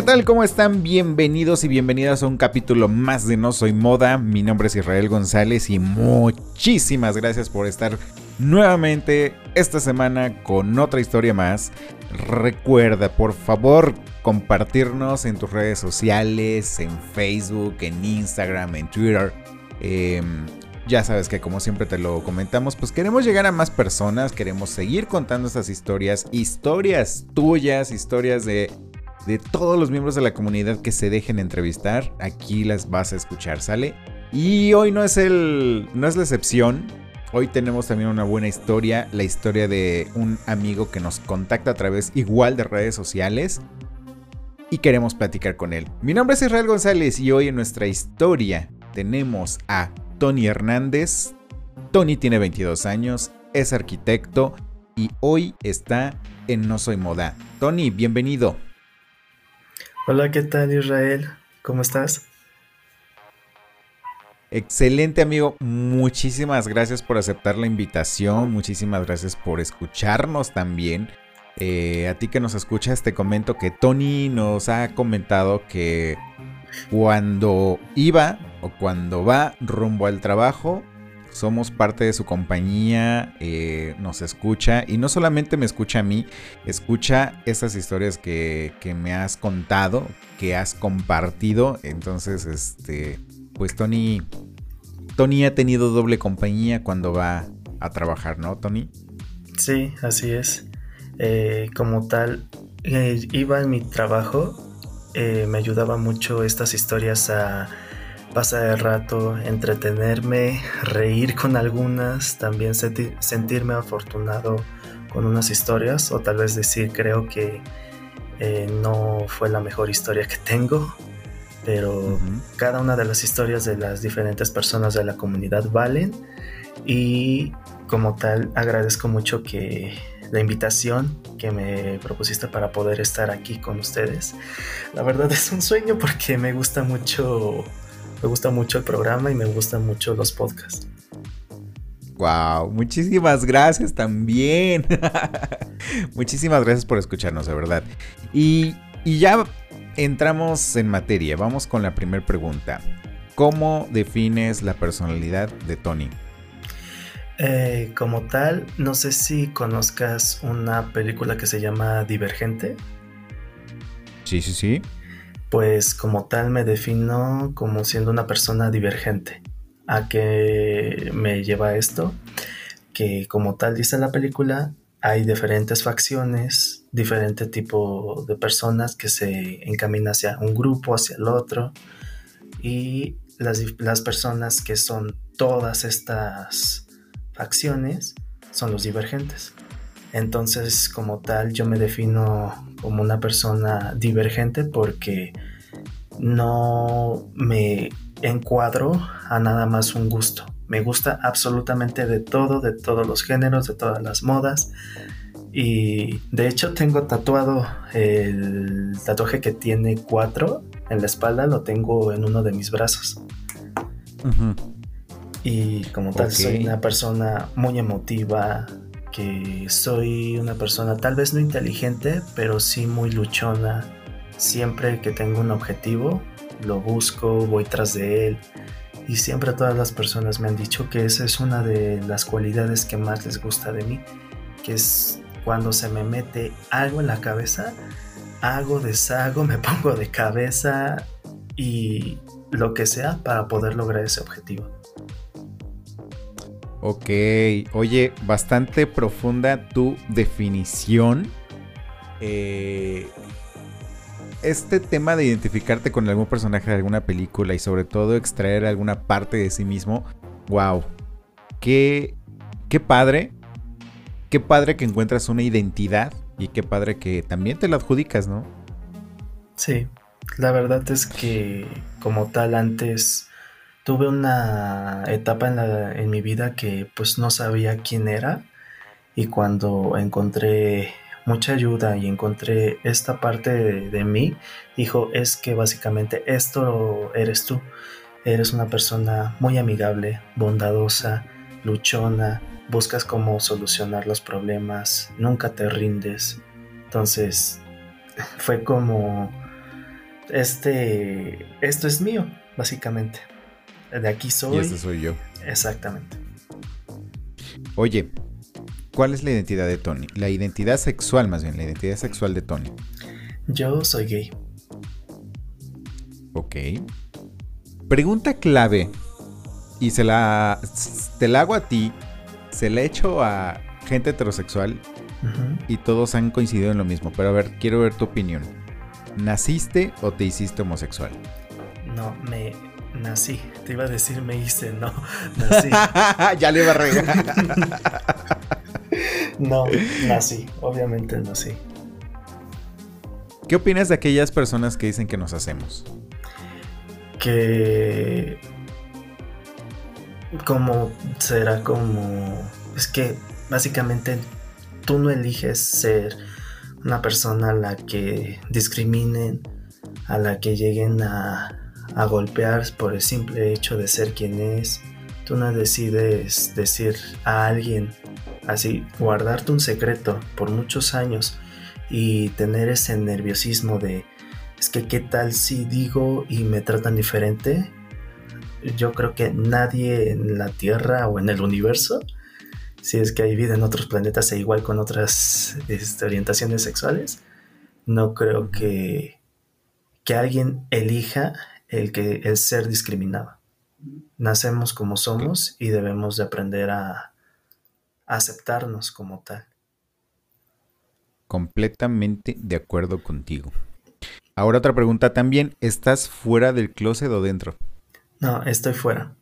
¿Qué tal? ¿Cómo están? Bienvenidos y bienvenidas a un capítulo más de No Soy Moda. Mi nombre es Israel González y muchísimas gracias por estar nuevamente esta semana con otra historia más. Recuerda, por favor, compartirnos en tus redes sociales, en Facebook, en Instagram, en Twitter. Em, ya sabes que como siempre te lo comentamos, pues queremos llegar a más personas, queremos seguir contando estas historias, historias tuyas, historias de de todos los miembros de la comunidad que se dejen entrevistar. Aquí las vas a escuchar, ¿sale? Y hoy no es el. no es la excepción. Hoy tenemos también una buena historia, la historia de un amigo que nos contacta a través igual de redes sociales y queremos platicar con él. Mi nombre es Israel González y hoy en nuestra historia tenemos a Tony Hernández. Tony tiene 22 años, es arquitecto y hoy está en No Soy Moda. Tony, bienvenido. Hola, ¿qué tal Israel? ¿Cómo estás? Excelente amigo, muchísimas gracias por aceptar la invitación, muchísimas gracias por escucharnos también. Eh, a ti que nos escuchas te comento que Tony nos ha comentado que cuando iba o cuando va rumbo al trabajo somos parte de su compañía, eh, nos escucha y no solamente me escucha a mí, escucha esas historias que, me has contado, que has compartido. Entonces, este, pues Tony, Tony ha tenido doble compañía cuando va a trabajar, ¿no, Tony? Sí, así es. Eh, como tal, eh, iba en mi trabajo, me ayudaba mucho estas historias a pasar el rato, entretenerme, reír con algunas, también sentirme afortunado con unas historias o tal vez decir creo que eh, no fue la mejor historia que tengo, pero cada una de las historias de las diferentes personas de la comunidad valen y como tal agradezco mucho que la invitación que me propusiste para poder estar aquí con ustedes. La verdad es un sueño porque me gusta mucho me gusta mucho el programa y me gustan mucho los podcasts. Wow, muchísimas gracias también. muchísimas gracias por escucharnos, de verdad. Y, ya entramos en materia. Vamos con la primera pregunta. ¿Cómo defines la personalidad de Tony? Eh, como tal, no sé si conozcas una película que se llama Divergente. Sí, sí, sí pues como tal me defino como siendo una persona divergente. ¿A qué me lleva esto? Que como tal dice la película, hay diferentes facciones, diferente tipo de personas que se encaminan hacia un grupo, hacia el otro. Y las, las personas que son todas estas facciones son los divergentes. Entonces, como tal, yo me defino como una persona divergente porque no me encuadro a nada más un gusto. Me gusta absolutamente de todo, de todos los géneros, de todas las modas. Y de hecho tengo tatuado el tatuaje que tiene cuatro en la espalda, lo tengo en uno de mis brazos. Y como tal, soy una persona muy emotiva, que soy una persona tal vez no inteligente, pero sí muy luchona. Siempre que tengo un objetivo, lo busco, voy tras de él. Y siempre todas las personas me han dicho que esa es una de las cualidades que más les gusta de mí, que es cuando se me mete algo en la cabeza, hago, deshago, me pongo de cabeza y lo que sea para poder lograr ese objetivo. Ok, oye, bastante profunda tu definición. Eh, este tema de identificarte con algún personaje de alguna película y sobre todo extraer alguna parte de sí mismo, wow, qué, qué padre, qué padre que encuentras una identidad y qué padre que también te la adjudicas, ¿no? Sí, la verdad es que como tal antes tuve una etapa en, mi vida que pues no sabía quién era y cuando encontré mucha ayuda y encontré esta parte de, mí, dijo, es que básicamente esto eres tú. Eres una persona muy amigable, bondadosa, luchona, buscas cómo solucionar los problemas, nunca te rindes. Entonces, fue como, este, esto es mío, básicamente. De aquí soy. Y este soy yo. Exactamente. Oye, ¿cuál es la identidad de Tony? La identidad sexual, más bien, la identidad sexual de Tony. Yo soy gay. Ok. Pregunta clave. Y se la. Te la hago a ti. Se la he hecho a gente heterosexual. Y todos han coincidido en lo mismo. Pero a ver, quiero ver tu opinión. ¿Naciste o te hiciste homosexual? No, me nací. Te iba a decir me hice, no. Nací. ya le iba a regar. no, nací. Obviamente nací. ¿Qué opinas de aquellas personas que dicen que nos hacemos? Que. Como será como. Es que básicamente tú no eliges ser una persona a la que discriminen, a la que lleguen a a golpear por el simple hecho de ser quien es. Tú no decides decir a alguien así, guardarte un secreto por muchos años y tener ese nerviosismo de, es que qué tal si digo y me tratan diferente. Yo creo que nadie en la Tierra o en el universo, si es que hay vida en otros planetas e igual con otras este, orientaciones sexuales, no creo que, que alguien elija el, que, el ser discriminado. Nacemos como somos y debemos de aprender a, aceptarnos como tal. Completamente de acuerdo contigo. Ahora otra pregunta también, ¿estás fuera del closet o dentro? No, estoy fuera.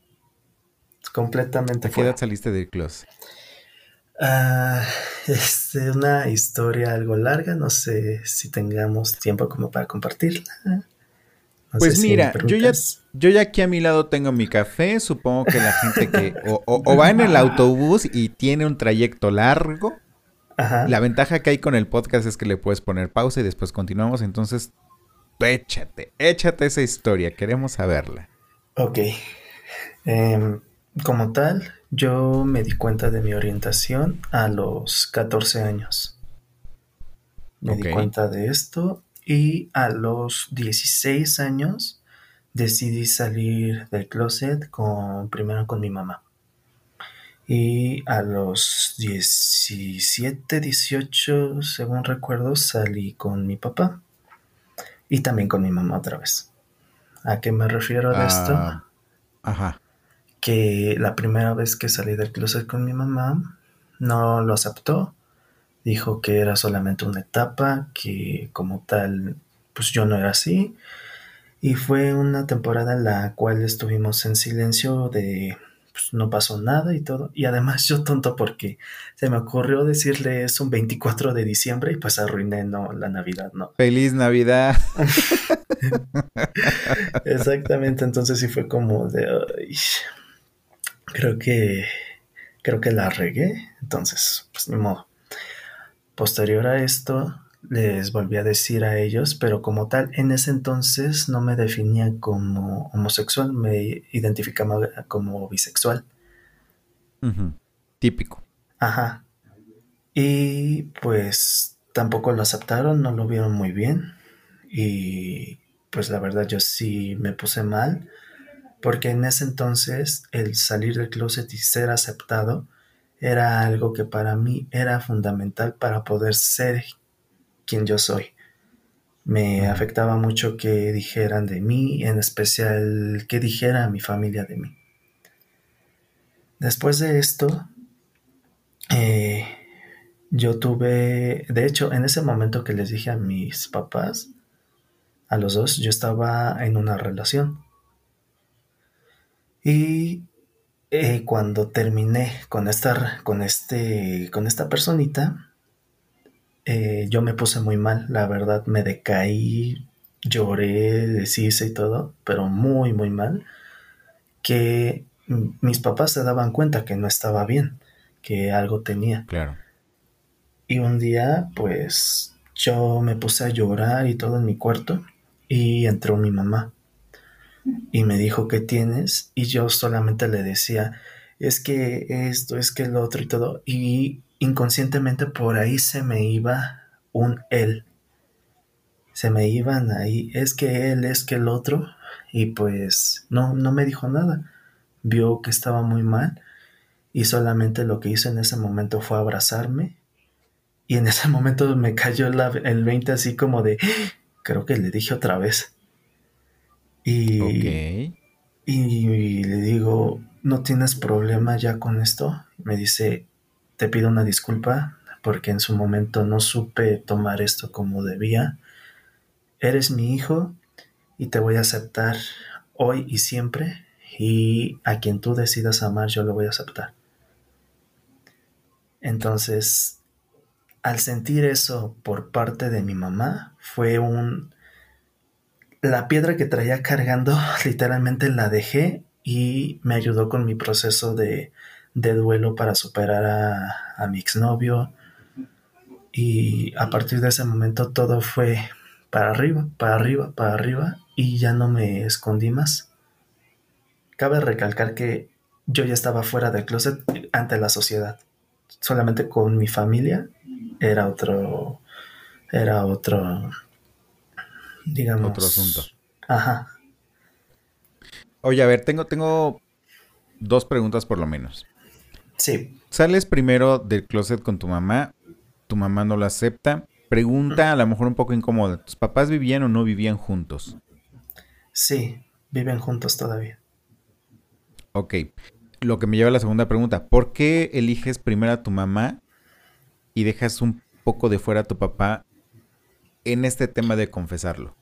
Completamente ¿A qué edad saliste del closet? Ah, es una historia algo larga, no sé si tengamos tiempo como para compartirla pues mira, yo ya, yo ya aquí a mi lado tengo mi café. Supongo que la gente que o, va en el autobús y tiene un trayecto largo. La ventaja que hay con el podcast es que le puedes poner pausa y después continuamos. Entonces, échate, échate esa historia. Queremos saberla. Ok. Em, como tal, yo me di cuenta de mi orientación a los 14 años. Me di cuenta de esto y a los 16 años decidí salir del closet con, primero con mi mamá. Y a los 17, 18, según recuerdo, salí con mi papá. Y también con mi mamá otra vez. ¿A qué me refiero a esto? Ah, ajá. Que la primera vez que salí del closet con mi mamá, no lo aceptó dijo que era solamente una etapa, que como tal, pues yo no era así. Y fue una temporada en la cual estuvimos en silencio de pues, no pasó nada y todo. Y además yo tonto porque se me ocurrió decirle eso un 24 de diciembre y pues arruiné no, la Navidad, ¿no? Feliz Navidad. Exactamente, entonces sí fue como de... creo que... Creo que la regué, entonces, pues ni modo. Posterior a esto, les volví a decir a ellos, pero como tal, en ese entonces no me definía como homosexual, me identificaba como bisexual. Típico. Ajá. Y pues tampoco lo aceptaron, no lo vieron muy bien. Y pues la verdad yo sí me puse mal, porque en ese entonces el salir del closet y ser aceptado era algo que para mí era fundamental para poder ser quien yo soy. Me afectaba mucho que dijeran de mí, en especial que dijera mi familia de mí. Después de esto, eh, yo tuve, de hecho, en ese momento que les dije a mis papás, a los dos, yo estaba en una relación. Y eh, cuando terminé con esta, con este, con esta personita, eh, yo me puse muy mal, la verdad me decaí, lloré, deshice y todo, pero muy, muy mal, que mis papás se daban cuenta que no estaba bien, que algo tenía. Claro. Y un día, pues, yo me puse a llorar y todo en mi cuarto y entró mi mamá y me dijo, ¿qué tienes? Y yo solamente le decía, es que esto, es que el otro y todo. Y inconscientemente por ahí se me iba un él. Se me iban ahí, es que él, es que el otro, y pues no, no me dijo nada. Vio que estaba muy mal y solamente lo que hizo en ese momento fue abrazarme. Y en ese momento me cayó el 20 así como de, creo que le dije otra vez. Y, y le digo, ¿no tienes problema ya con esto? Me dice, te pido una disculpa porque en su momento no supe tomar esto como debía. Eres mi hijo y te voy a aceptar hoy y siempre y a quien tú decidas amar yo lo voy a aceptar. Entonces, al sentir eso por parte de mi mamá, fue un... La piedra que traía cargando, literalmente la dejé y me ayudó con mi proceso de, de duelo para superar a, mi exnovio. Y a partir de ese momento todo fue para arriba, para arriba, para arriba y ya no me escondí más. Cabe recalcar que yo ya estaba fuera del closet ante la sociedad. Solamente con mi familia era otro, era otro, digamos. Otro asunto. Ajá. Oye, a ver, tengo, tengo dos preguntas por lo menos. Sí. Sales primero del closet con tu mamá, tu mamá no lo acepta. Pregunta a lo mejor un poco incómoda. ¿Tus papás vivían o no vivían juntos? Sí, viven juntos todavía. Ok. Lo que me lleva a la segunda pregunta. ¿Por qué eliges primero a tu mamá y dejas un poco de fuera a tu papá en este tema de confesarlo?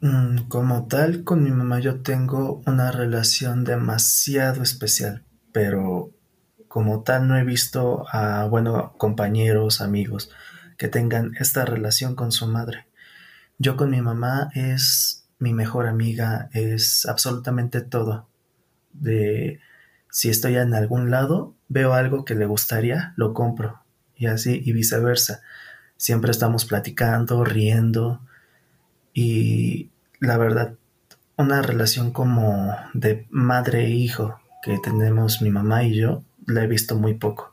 Mm, como tal, con mi mamá yo tengo una relación demasiado especial pero como tal no he visto a, bueno, compañeros, amigos que tengan esta relación con su madre. Yo con mi mamá es mi mejor amiga, es absolutamente todo. De si estoy en algún lado, veo algo que le gustaría, lo compro. Y así, y viceversa. Siempre estamos platicando, riendo. Y la verdad, una relación como de madre e hijo, que tenemos mi mamá y yo, la he visto muy poco.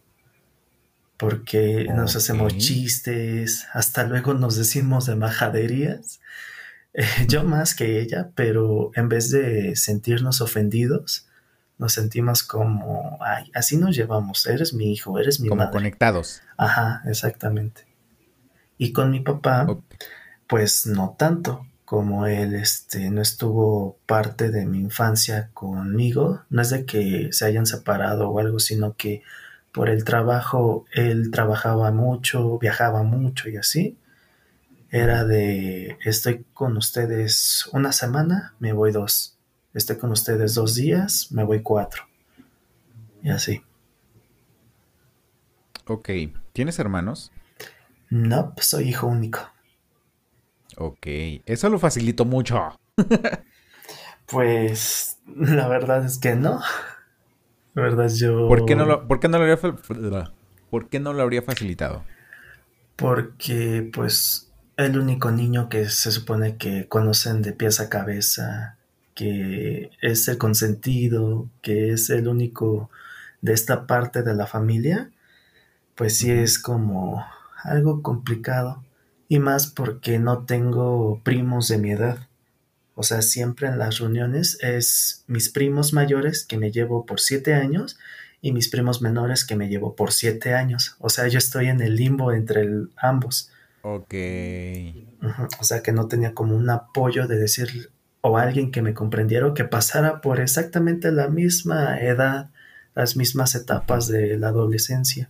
Porque nos hacemos chistes, hasta luego nos decimos de majaderías. Eh, yo más que ella, pero en vez de sentirnos ofendidos, nos sentimos como, ay, así nos llevamos, eres mi hijo, eres mi como conectados. Ajá, exactamente. Y con mi papá, pues no tanto, como él este, no estuvo parte de mi infancia conmigo, no es de que se hayan separado o algo, sino que por el trabajo él trabajaba mucho, viajaba mucho y así. Era de estoy con ustedes una semana, me voy dos. Estoy con ustedes dos días, me voy cuatro. Y así. Ok. ¿Tienes hermanos? No, soy hijo único. Ok, eso lo facilitó mucho. pues la verdad es que no. La verdad yo... ¿Por qué no lo, por qué no lo, ¿por qué no lo habría facilitado? Porque pues el único niño que se supone que conocen de pies a cabeza, que es el consentido, que es el único de esta parte de la familia, pues sí es como algo complicado. Y más porque no tengo primos de mi edad. O sea, siempre en las reuniones es mis primos mayores que me llevo por siete años y mis primos menores que me llevo por siete años. O sea, yo estoy en el limbo entre ambos. Ok. O sea, que no tenía como un apoyo de decir o alguien que me comprendiera o que pasara por exactamente la misma edad, las mismas etapas de la adolescencia.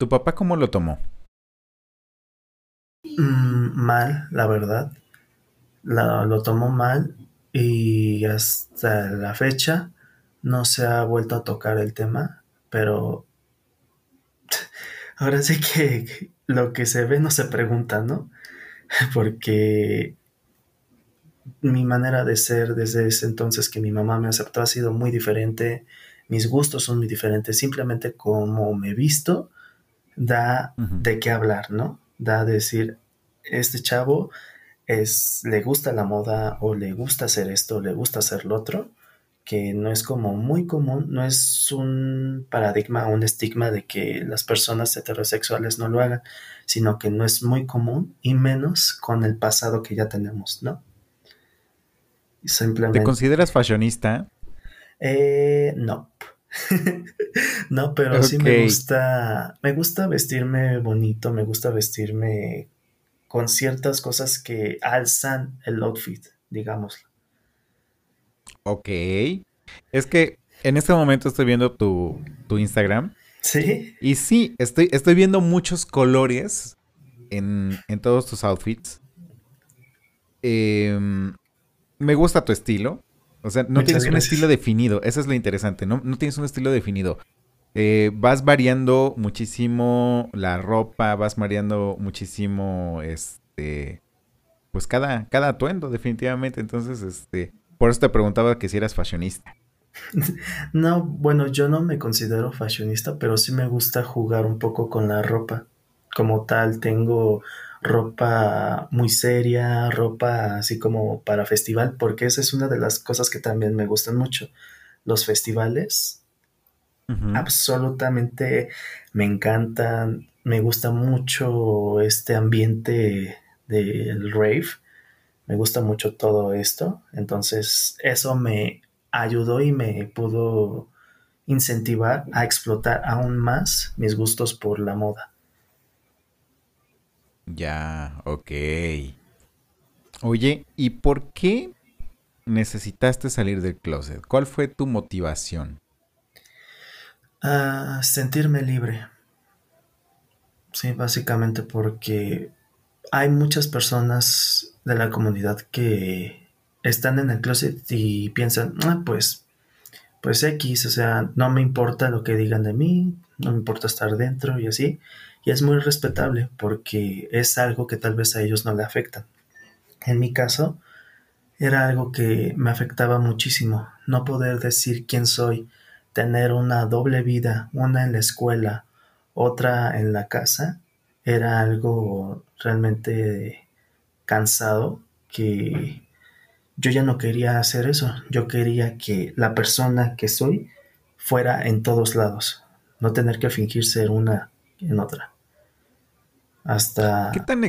¿Tu papá cómo lo tomó? Mm, mal, la verdad. lo tomó mal y hasta la fecha no se ha vuelto a tocar el tema, pero ahora sí que lo que se ve no se pregunta, ¿no? Porque mi manera de ser desde ese entonces que mi mamá me aceptó ha sido muy diferente, mis gustos son muy diferentes, simplemente como me visto da de qué hablar, ¿no? Da de decir, este chavo es, le gusta la moda o le gusta hacer esto, o le gusta hacer lo otro, que no es como muy común, no es un paradigma o un estigma de que las personas heterosexuales no lo hagan, sino que no es muy común y menos con el pasado que ya tenemos, ¿no? Simplemente... ¿Te consideras fashionista? Eh, no. no, pero sí me gusta, me gusta vestirme bonito, me gusta vestirme con ciertas cosas que alzan el outfit, digámoslo. Ok. Es que en este momento estoy viendo tu, Instagram. Sí. Y sí, estoy, estoy viendo muchos colores en, todos tus outfits. Em, me gusta tu estilo. O sea, no tienes un estilo definido. Eso es lo interesante. No, no tienes un estilo definido. Eh, vas variando muchísimo la ropa, vas variando muchísimo, este, pues cada, cada atuendo, definitivamente. Entonces, este, por eso te preguntaba que si eras fashionista. No, bueno, yo no me considero fashionista, pero sí me gusta jugar un poco con la ropa. Como tal, tengo ropa muy seria, ropa así como para festival, porque esa es una de las cosas que también me gustan mucho. Los festivales, absolutamente me encantan, me gusta mucho este ambiente del rave me gusta mucho todo esto. Entonces eso me ayudó y me pudo incentivar a explotar aún más mis gustos por la moda. Ya, ok. Oye, ¿y por qué necesitaste salir del closet? ¿Cuál fue tu motivación? Ah, sentirme libre. Sí, básicamente porque hay muchas personas de la comunidad que están en el closet y piensan, ah, pues, pues X, o sea, no me importa lo que digan de mí, no me importa estar dentro y así. Y es muy respetable porque es algo que tal vez a ellos no le afecta. En mi caso, era algo que me afectaba muchísimo, no poder decir quién soy, tener una doble vida, una en la escuela, otra en la casa, era algo realmente cansado que yo ya no quería hacer eso. Yo quería que la persona que soy fuera en todos lados, no tener que fingir ser una en otra. Hasta... ¿Qué tan,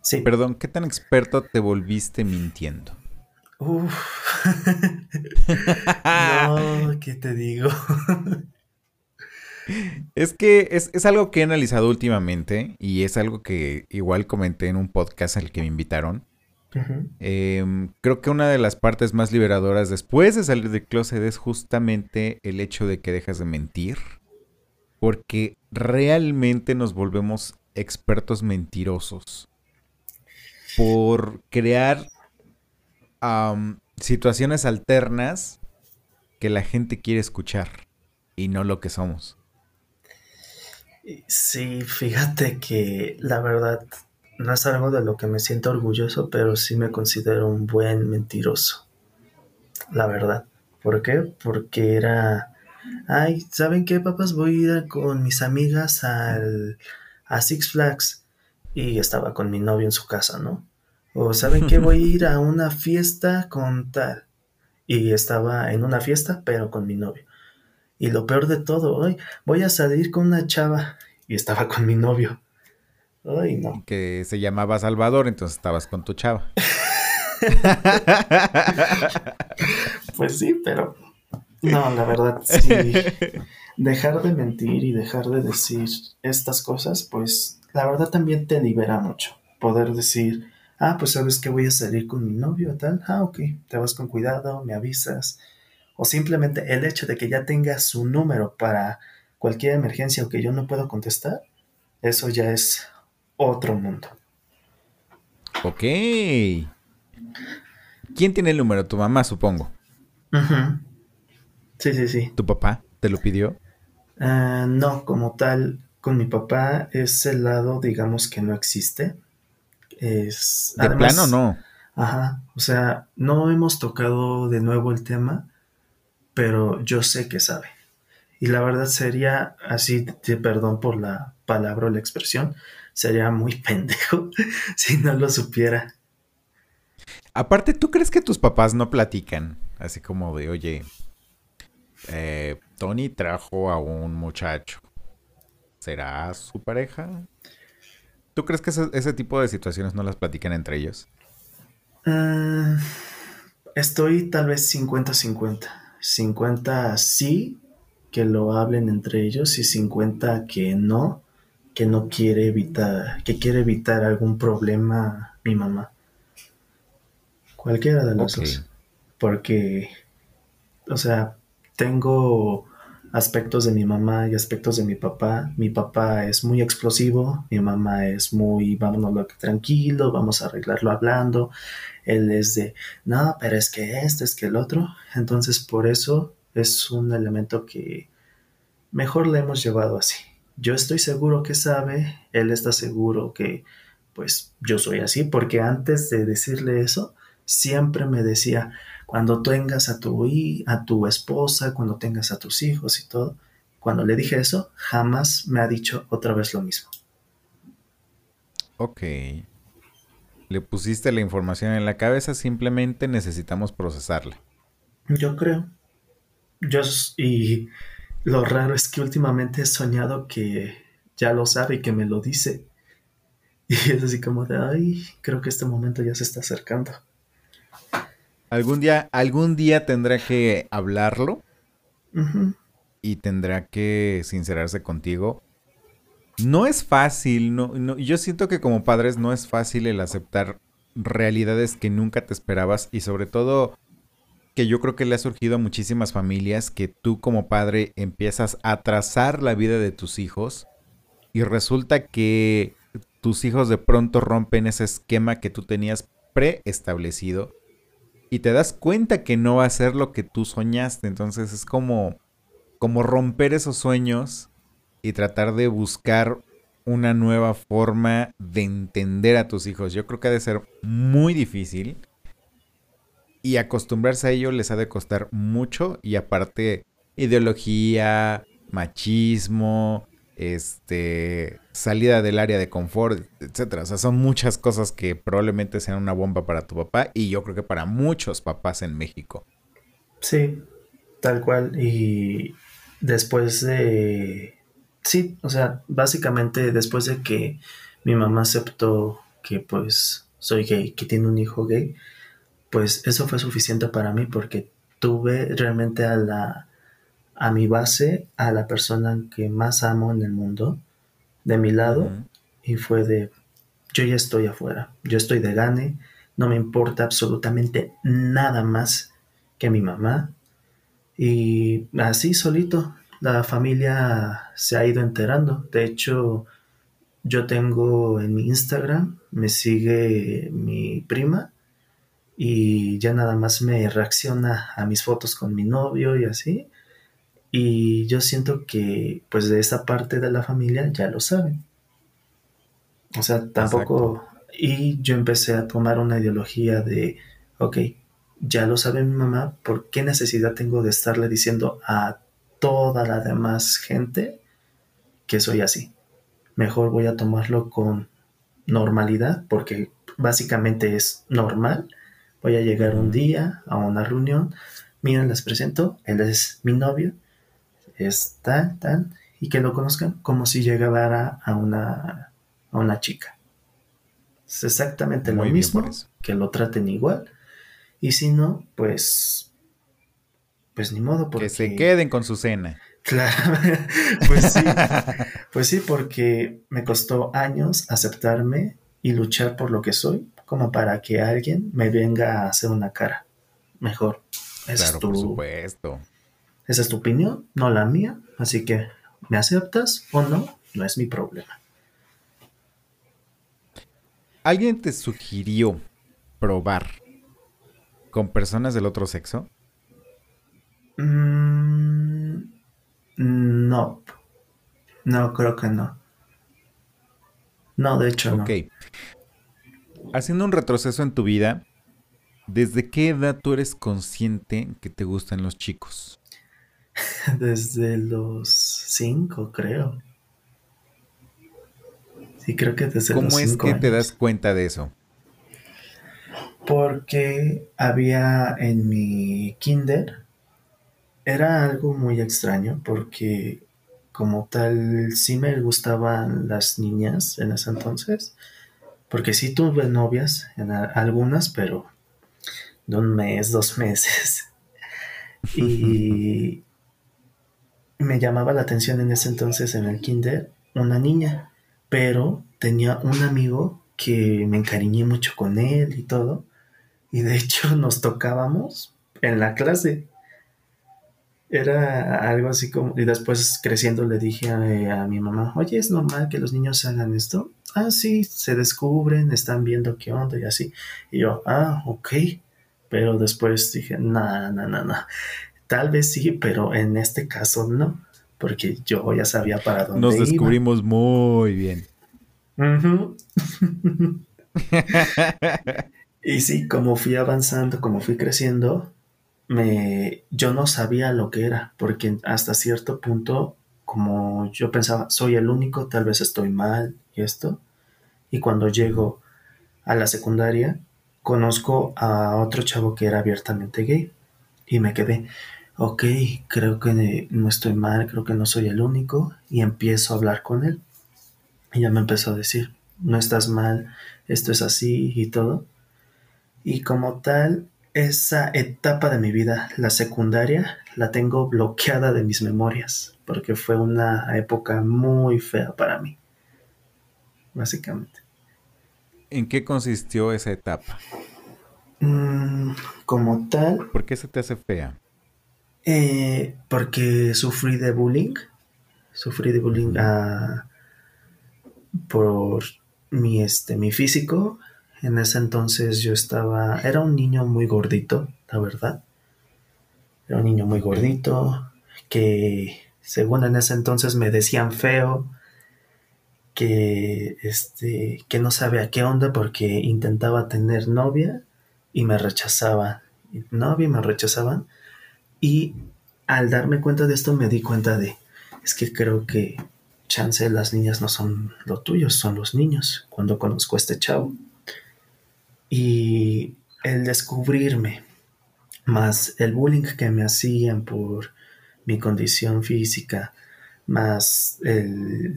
sí. Perdón, ¿qué tan experto te volviste mintiendo? Uf. no, ¿qué te digo? Es que es, algo que he analizado últimamente y es algo que igual comenté en un podcast al que me invitaron. Em, creo que una de las partes más liberadoras después de salir del closet es justamente el hecho de que dejas de mentir. Porque realmente nos volvemos expertos mentirosos. Por crear situaciones alternas que la gente quiere escuchar y no lo que somos. Sí, fíjate que la verdad no es algo de lo que me siento orgulloso, pero sí me considero un buen mentiroso. La verdad. ¿Por qué? Porque era ay, ¿saben qué, papás? Voy a ir con mis amigas al, a Six Flags. Y estaba con mi novio en su casa, ¿no? O ¿saben qué? Voy a ir a una fiesta con tal. Y estaba en una fiesta, pero con mi novio. Y lo peor de todo, hoy voy a salir con una chava. Y estaba con mi novio. Ay, no. Que se llamaba Salvador, entonces estabas con tu chava. pues sí, pero no, la verdad, sí. Dejar de mentir y dejar de decir estas cosas, pues la verdad también te libera mucho. Poder decir, ah, pues sabes que voy a salir con mi novio, tal. Ah, ok, te vas con cuidado, me avisas. O simplemente el hecho de que ya tengas su número para cualquier emergencia o que yo no puedo contestar, eso ya es otro mundo. Ok. ¿Quién tiene el número? Tu mamá, supongo. Sí, sí, sí. ¿Tu papá te lo pidió? Ah, no, como tal, con mi papá ese lado, digamos que no existe. Es, ¿De plano no? Ajá, o sea, no hemos tocado de nuevo el tema, pero yo sé que sabe. Y la verdad sería, así, te perdón por la palabra o la expresión, sería muy pendejo si no lo supiera. Aparte, ¿tú crees que tus papás no platican? Así como de, oye, eh, Tony trajo a un muchacho. ¿Será su pareja? ¿Tú crees que ese, tipo de situaciones no las platican entre ellos? Ah, estoy tal vez 50-50. 50 sí, que lo hablen entre ellos, y 50 que no, que no quiere evitar, que quiere evitar algún problema mi mamá. Cualquiera de los dos. Porque, o sea, tengo aspectos de mi mamá y aspectos de mi papá. Mi papá es muy explosivo, mi mamá es muy, vámonos tranquilo, vamos a arreglarlo hablando. Él es de, no, pero es que esto, es que el otro. Entonces, por eso es un elemento que mejor le hemos llevado así. Yo estoy seguro que sabe, él está seguro que, pues, yo soy así, porque antes de decirle eso, siempre me decía, cuando tengas a tu, a tu esposa, cuando tengas a tus hijos y todo, cuando le dije eso, jamás me ha dicho otra vez lo mismo. Ok. Le pusiste la información en la cabeza, simplemente necesitamos procesarla. Yo creo. Yo y lo raro es que últimamente he soñado que ya lo sabe y que me lo dice. Y es así como de, ay, creo que este momento ya se está acercando. Algún día, algún día tendrá que hablarlo y tendrá que sincerarse contigo. No es fácil, no, yo siento que como padres no es fácil el aceptar realidades que nunca te esperabas y sobre todo que yo creo que le ha surgido a muchísimas familias que tú como padre empiezas a trazar la vida de tus hijos y resulta que tus hijos de pronto rompen ese esquema que tú tenías preestablecido y te das cuenta que no va a ser lo que tú soñaste. Entonces es como, como romper esos sueños y tratar de buscar una nueva forma de entender a tus hijos. Yo creo que ha de ser muy difícil y acostumbrarse a ello les ha de costar mucho y aparte ideología, machismo, este, salida del área de confort, etcétera. O sea, son muchas cosas que probablemente sean una bomba para tu papá y yo creo que para muchos papás en México. Sí, tal cual. Y después de... Sí, o sea, básicamente después de que mi mamá aceptó que pues soy gay, que tiene un hijo gay, pues eso fue suficiente para mí porque tuve realmente a la a mi base, a la persona que más amo en el mundo, de mi lado, y fue de, yo ya estoy afuera, yo estoy de gane, no me importa absolutamente nada más que mi mamá, y así solito, la familia se ha ido enterando, de hecho, yo tengo en mi Instagram, me sigue mi prima, y ya nada más me reacciona a mis fotos con mi novio y así, y yo siento que pues de esa parte de la familia ya lo saben. O sea, tampoco... Y yo empecé a tomar una ideología de, ok, ya lo sabe mi mamá, ¿por qué necesidad tengo de estarle diciendo a toda la demás gente que soy así. Mejor voy a tomarlo con normalidad porque básicamente es normal. Voy a llegar un día a una reunión, miren, les presento, él es mi novio, es tan, tan, y que lo conozcan como si llegara a una, a una chica. Es exactamente lo mismo, que lo traten igual, y si no, pues, pues ni modo. Porque... Que se queden con su cena. Claro, pues sí, pues sí, porque me costó años aceptarme y luchar por lo que soy, como para que alguien me venga a hacer una cara mejor. Claro, es tu, por supuesto. Esa es tu opinión, no la mía, así que ¿me aceptas o no? No es mi problema. ¿Alguien te sugirió probar con personas del otro sexo? Mm, no. No, creo que no. No, de hecho no. Ok. Haciendo un retroceso en tu vida, ¿desde qué edad tú eres consciente que te gustan los chicos? Desde los cinco, creo. Sí, creo que desde los cinco. ¿Cómo es que te das cuenta de eso? Porque había en mi kinder, era algo muy extraño porque como tal sí me gustaban las niñas en ese entonces, porque sí tuve novias, en algunas, pero de un mes, dos meses. y me llamaba la atención en ese entonces en el kinder una niña, pero tenía un amigo que me encariñé mucho con él y todo, y de hecho nos tocábamos en la clase. Era algo así como, y después creciendo le dije a, a mi mamá, oye, ¿es normal que los niños hagan esto? Ah, sí, se descubren, están viendo qué onda y así. Y yo, ah, ok. Pero después dije, no, no, no, no. Tal vez sí, pero en este caso no, porque yo ya sabía para dónde Nos descubrimos muy bien. y sí, como fui avanzando, como fui creciendo, me, yo no sabía lo que era, porque hasta cierto punto, como yo pensaba, soy el único, tal vez estoy mal y esto, y cuando llego a la secundaria, conozco a otro chavo que era abiertamente gay, y me quedé, ok, creo que no estoy mal, creo que no soy el único, y empiezo a hablar con él. Y ya me empezó a decir, no estás mal, esto es así y todo. Y como tal, esa etapa de mi vida, la secundaria, la tengo bloqueada de mis memorias, porque fue una época muy fea para mí, básicamente. ¿En qué consistió esa etapa? Mm, como tal. ¿Por qué se te hace fea? Eh, porque sufrí de bullying. Sufrí de bullying ah, por mi, este, mi físico. En ese entonces yo estaba. Era un niño muy gordito, la verdad. Era un niño muy gordito. Que según en ese entonces me decían feo. Que este. que no sabía qué onda porque intentaba tener novia y me rechazaba. Novia y me rechazaban y al darme cuenta de esto me di cuenta de, es que creo que chance las niñas no son lo tuyo, son los niños, cuando conozco a este chavo. Y el descubrirme, más el bullying que me hacían por mi condición física, más el,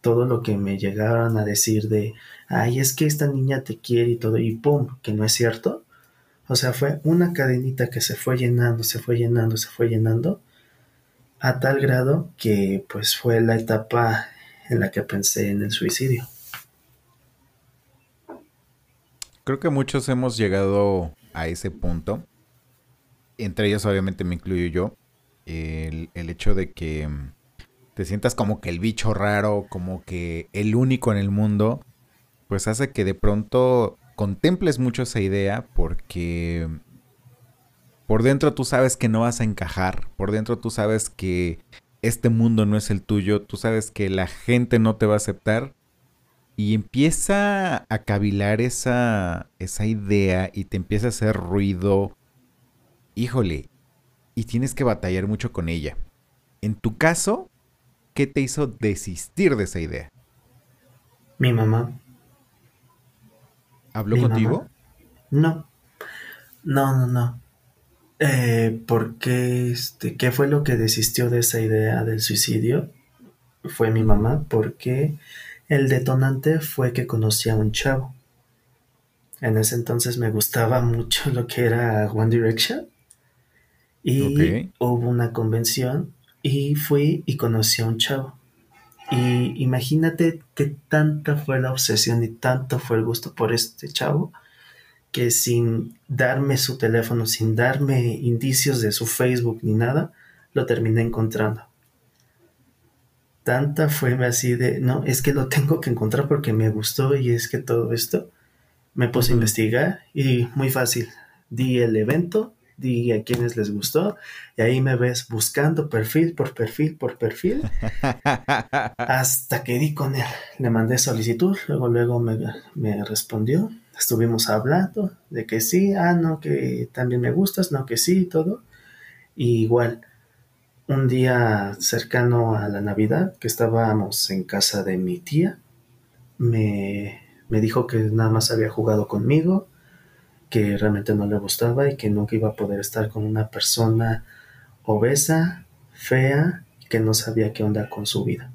todo lo que me llegaron a decir de, ay, es que esta niña te quiere y todo, y pum, que no es cierto, o sea, fue una cadenita que se fue llenando, se fue llenando, se fue llenando, a tal grado que pues fue la etapa en la que pensé en el suicidio. Creo que muchos hemos llegado a ese punto. Entre ellos obviamente me incluyo yo. El, el hecho de que te sientas como que el bicho raro, como que el único en el mundo, pues hace que de pronto contemples mucho esa idea porque por dentro tú sabes que no vas a encajar, por dentro tú sabes que este mundo no es el tuyo, tú sabes que la gente no te va a aceptar y empieza a cavilar esa, esa idea y te empieza a hacer ruido, híjole, y tienes que batallar mucho con ella. En tu caso, ¿qué te hizo desistir de esa idea? Mi mamá. ¿Habló ¿Mi contigo? mamá? No. No, no, no. Eh, ¿Por qué, este, qué fue lo que desistió de esa idea del suicidio? Fue mi mamá, porque el detonante fue que conocí a un chavo. En ese entonces me gustaba mucho lo que era One Direction. Y hubo una convención y fui y conocí a un chavo. Y imagínate que tanta fue la obsesión y tanto fue el gusto por este chavo que sin darme su teléfono, sin darme indicios de su Facebook ni nada, lo terminé encontrando. Tanta fue así de, no, es que lo tengo que encontrar porque me gustó y es que todo esto me puse a investigar y muy fácil. Di el evento, di a quienes les gustó y ahí me ves buscando perfil por perfil por perfil hasta que di con él. Le mandé solicitud, luego luego me, me respondió. Estuvimos hablando de que sí, ah, no, que también me gustas, no, que sí, todo. Y igual, un día cercano a la Navidad, que estábamos en casa de mi tía, me, me dijo que nada más había jugado conmigo, que realmente no le gustaba y que nunca iba a poder estar con una persona obesa, fea, que no sabía qué onda con su vida.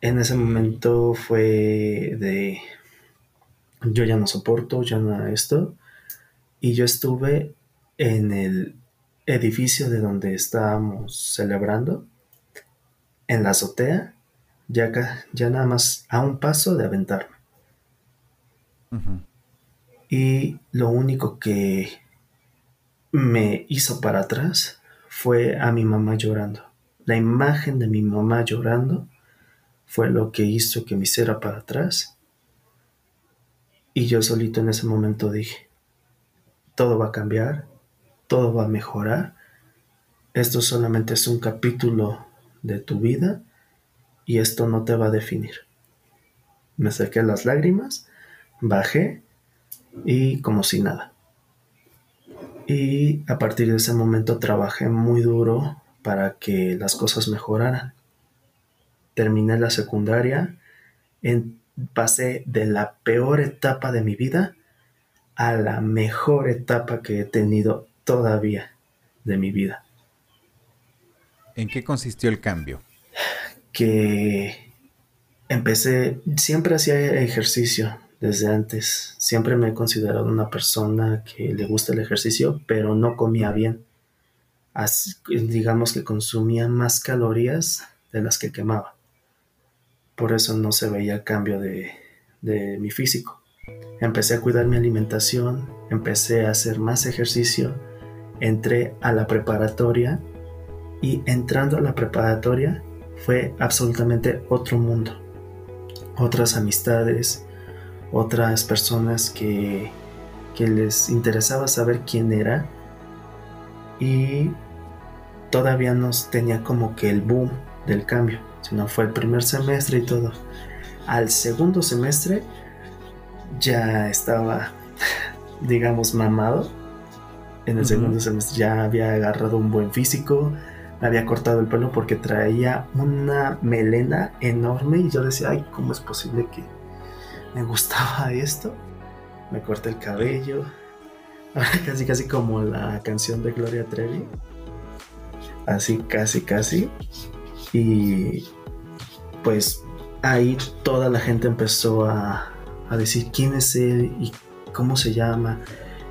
En ese momento fue de yo ya no soporto, ya no esto. Y yo estuve en el edificio de donde estábamos celebrando, en la azotea, ya, ya nada más a un paso de aventarme. Ujú. Y lo único que me hizo para atrás fue a mi mamá llorando. La imagen de mi mamá llorando fue lo que hizo que me hiciera para atrás. Y yo solito en ese momento dije, todo va a cambiar, todo va a mejorar. Esto solamente es un capítulo de tu vida y esto no te va a definir. Me saqué las lágrimas, bajé y como si nada. Y a partir de ese momento trabajé muy duro para que las cosas mejoraran. Terminé la secundaria, en- pasé de la peor etapa de mi vida a la mejor etapa que he tenido todavía de mi vida. ¿En qué consistió el cambio? que empecé, siempre hacía ejercicio desde antes, siempre me he considerado una persona que le gusta el ejercicio, pero no comía bien. Así, digamos que consumía más calorías de las que quemaba. Por eso no se veía cambio de, de mi físico. Empecé a cuidar mi alimentación, empecé a hacer más ejercicio, entré a la preparatoria y entrando a la preparatoria fue absolutamente otro mundo. Otras amistades, otras personas que, que les interesaba saber quién era y todavía no tenía como que el boom del cambio, sino fue el primer semestre y todo. Al segundo semestre ya estaba, digamos, mamado. En el segundo semestre ya había agarrado un buen físico, me había cortado el pelo porque traía una melena enorme y yo decía, ay, ¿cómo es posible que me gustaba esto? Me corté el cabello, casi casi como la canción de Gloria Trevi, así casi casi, y pues ahí toda la gente empezó a, a decir quién es él y cómo se llama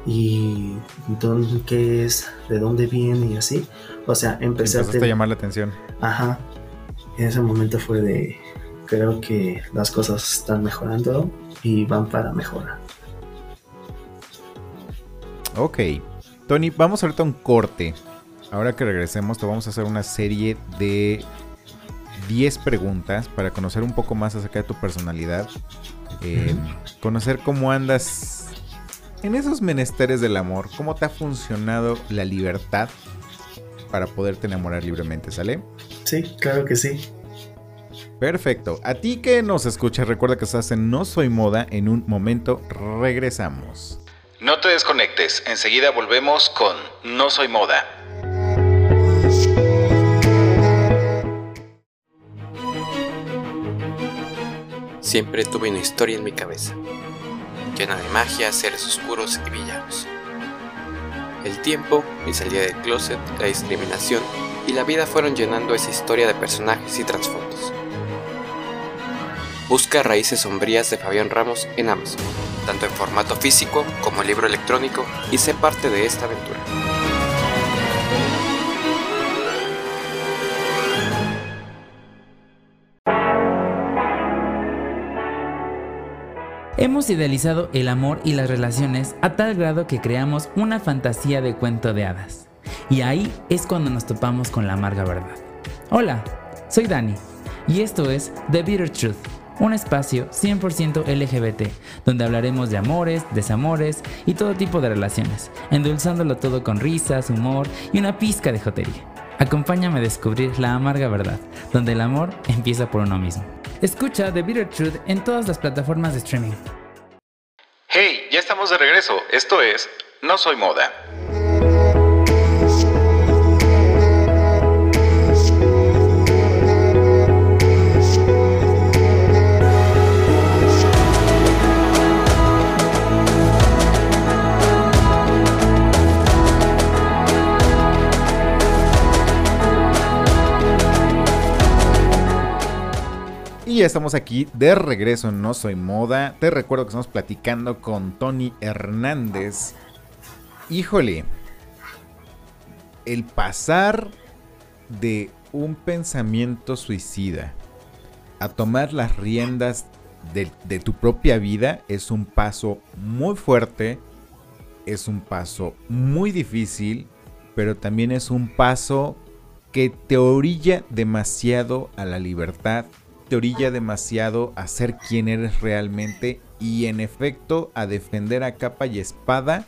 y dónde, qué es, de dónde viene y así. O sea, empecé a a llamar la atención. Ajá. En ese momento fue de. Creo que las cosas están mejorando y van para mejorar. Ok. Tony, vamos ahorita a un corte. Ahora que regresemos, te vamos a hacer una serie de 10 preguntas para conocer un poco más acerca de tu personalidad. eh, conocer cómo andas en esos menesteres del amor. Cómo te ha funcionado la libertad para poderte enamorar libremente, ¿sale? Sí, claro que sí. Perfecto. A ti que nos escuchas, recuerda que estás en No Soy Moda. En un momento regresamos. No te desconectes. Enseguida volvemos con No Soy Moda. Siempre tuve una historia en mi cabeza, llena de magia, seres oscuros y villanos. El tiempo, mi salida del closet, la discriminación y la vida fueron llenando esa historia de personajes y trasfondos. Busca Raíces Sombrías de Fabián Ramos en Amazon, tanto en formato físico como libro electrónico, y sé parte de esta aventura. Hemos idealizado el amor y las relaciones a tal grado que creamos una fantasía de cuento de hadas. Y ahí es cuando nos topamos con la amarga verdad. Hola, soy Dani y esto es The Bitter Truth un espacio 100% LGBT, donde hablaremos de amores, desamores y todo tipo de relaciones, endulzándolo todo con risas, humor y una pizca de jotería. Acompáñame a descubrir la amarga verdad, donde el amor empieza por uno mismo. Escucha The Bitter Truth en todas las plataformas de streaming. Hey, ya estamos de regreso. Esto es No Soy Moda. Y ya estamos aquí de regreso en No Soy Moda. Te recuerdo que estamos platicando con Tony Hernández. Híjole, el pasar de un pensamiento suicida a tomar las riendas de, de, tu propia vida es un paso muy fuerte, es un paso muy difícil, pero también es un paso que te orilla demasiado a la libertad te orilla demasiado a ser quien eres realmente y en efecto a defender a capa y espada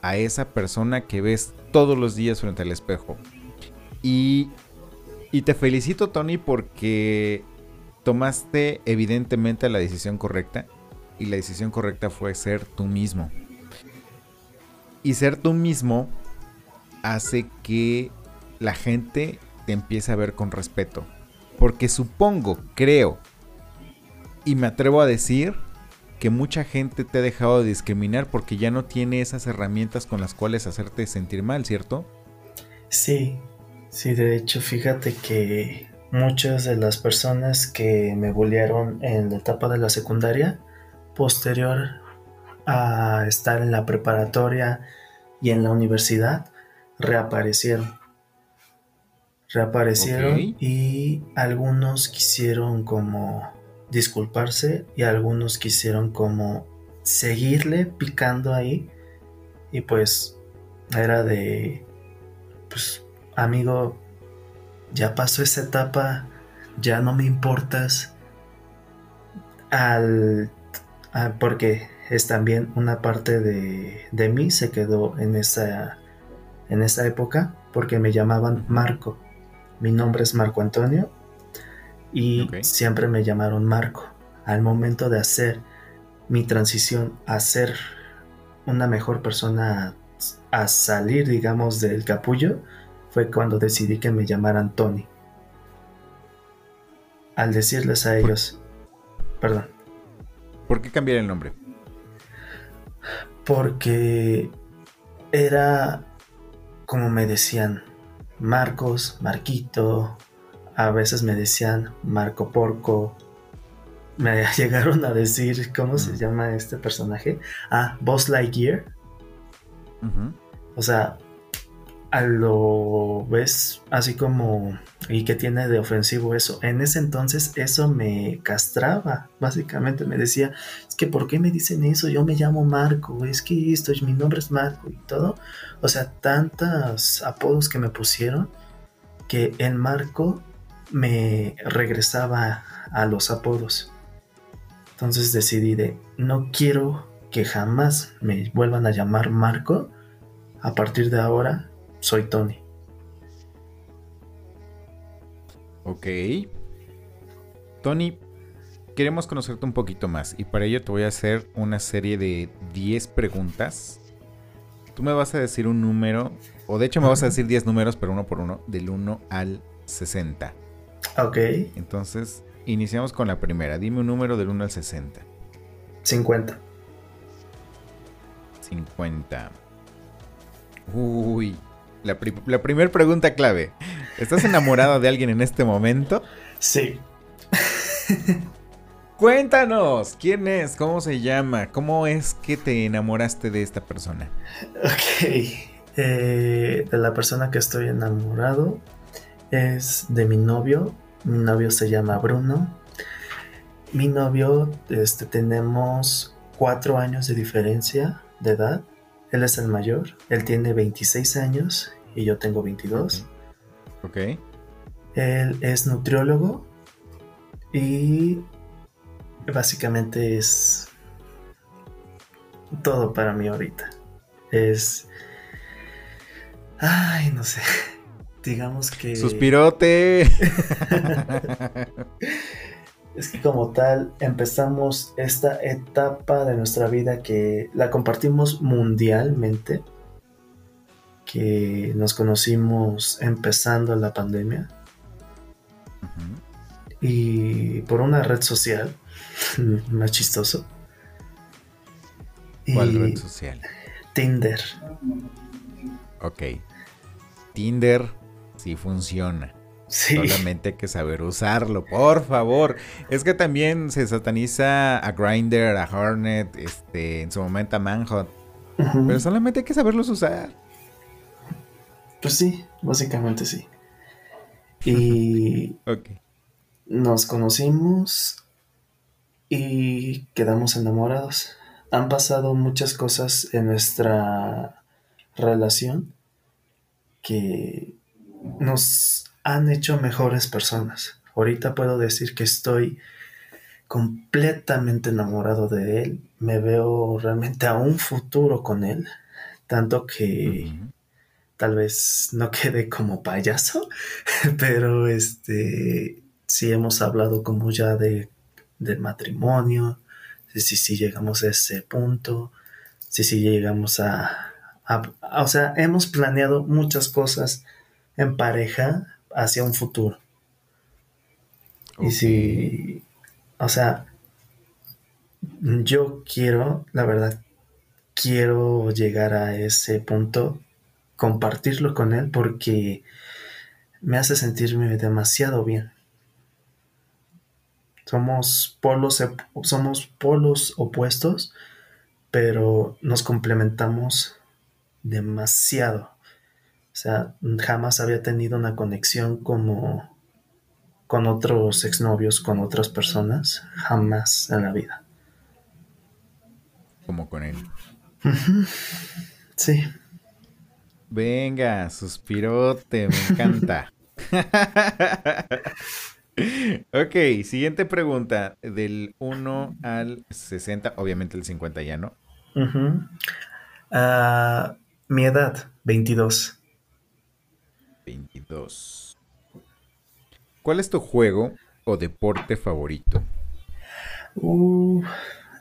a esa persona que ves todos los días frente al espejo. Y, y te felicito Tony porque tomaste evidentemente la decisión correcta y la decisión correcta fue ser tú mismo. Y ser tú mismo hace que la gente te empiece a ver con respeto porque supongo, creo, y me atrevo a decir que mucha gente te ha dejado de discriminar porque ya no tiene esas herramientas con las cuales hacerte sentir mal, ¿cierto? Sí, sí, de hecho, fíjate que muchas de las personas que me bullearon en la etapa de la secundaria, posterior a estar en la preparatoria y en la universidad, reaparecieron reaparecieron y algunos quisieron como disculparse y algunos quisieron como seguirle picando ahí. Y pues era de pues amigo ya pasó esa etapa ya no me importas. Al, porque es también una parte de, de mí se quedó en esa en esa época porque me llamaban Marco mi nombre es Marco Antonio y siempre me llamaron Marco. Al momento de hacer mi transición a ser una mejor persona, a salir, digamos, del capullo, fue cuando decidí que me llamaran Tony. Al decirles a ellos, perdón. ¿Por qué cambiar el nombre? Porque era como me decían, Marcos, Marquito, a veces me decían Marco Porco, me llegaron a decir, ¿cómo se llama este personaje? Ah, Boss Lightyear. O sea, a lo ves así como y que tiene de ofensivo eso. En ese entonces eso me castraba, básicamente me decía, es que ¿por qué me dicen eso? Yo me llamo Marco, es que esto, mi nombre es Marco y todo. O sea, tantos apodos que me pusieron que el Marco me regresaba a los apodos. Entonces decidí de, no quiero que jamás me vuelvan a llamar Marco. A partir de ahora, soy Tony. Ok. Tony, queremos conocerte un poquito más y para ello te voy a hacer una serie de 10 preguntas. Tú me vas a decir un número, o de hecho me vas a decir 10 números, pero uno por uno, del 1 al 60. Ok. Entonces, iniciamos con la primera. Dime un número del 1 al 60. 50. 50. Uy, la, pri- la primera pregunta clave. ¿Estás enamorado de alguien en este momento? Sí. Cuéntanos, ¿quién es? ¿Cómo se llama? ¿Cómo es que te enamoraste de esta persona? Ok. Eh, de la persona que estoy enamorado es de mi novio. Mi novio se llama Bruno. Mi novio, este, tenemos cuatro años de diferencia de edad. Él es el mayor. Él tiene 26 años y yo tengo 22. Ok. Él es nutriólogo y básicamente es todo para mí ahorita. Es... Ay, no sé. Digamos que... Suspirote. Es que como tal empezamos esta etapa de nuestra vida que la compartimos mundialmente, que nos conocimos empezando la pandemia y por una red social, más chistoso. ¿Cuál Y red social? Tinder. Ok. Tinder sí funciona. Sí. Solamente hay que saber usarlo, por favor. Es que también se sataniza a Grindr, a Hornet, este, en su momento a Manhunt. Pero solamente hay que saberlos usar. Pues sí, básicamente sí. Y Ok. nos conocimos y quedamos enamorados. Han pasado muchas cosas en nuestra relación que nos han hecho mejores personas. Ahorita puedo decir que estoy completamente enamorado de él. Me veo realmente a un futuro con él. Tanto que. Tal vez no quede como payaso, pero este sí hemos hablado como ya de matrimonio, si sí, sí, llegamos a ese punto, si sí, llegamos a, o sea, hemos planeado muchas cosas en pareja hacia un futuro. Y si, o sea, yo quiero, la verdad, quiero llegar a ese punto, compartirlo con él porque me hace sentirme demasiado bien. Somos polos, somos polos opuestos, pero nos complementamos demasiado. O sea, jamás había tenido una conexión como con otros exnovios, con otras personas, jamás en la vida. Como con él. Sí, Venga, suspirote, me encanta. ok, siguiente pregunta. Del 1 al 60, obviamente el 50 ya no. Ujú. Ah, mi edad, 22. 22. ¿Cuál es tu juego o deporte favorito? Uh,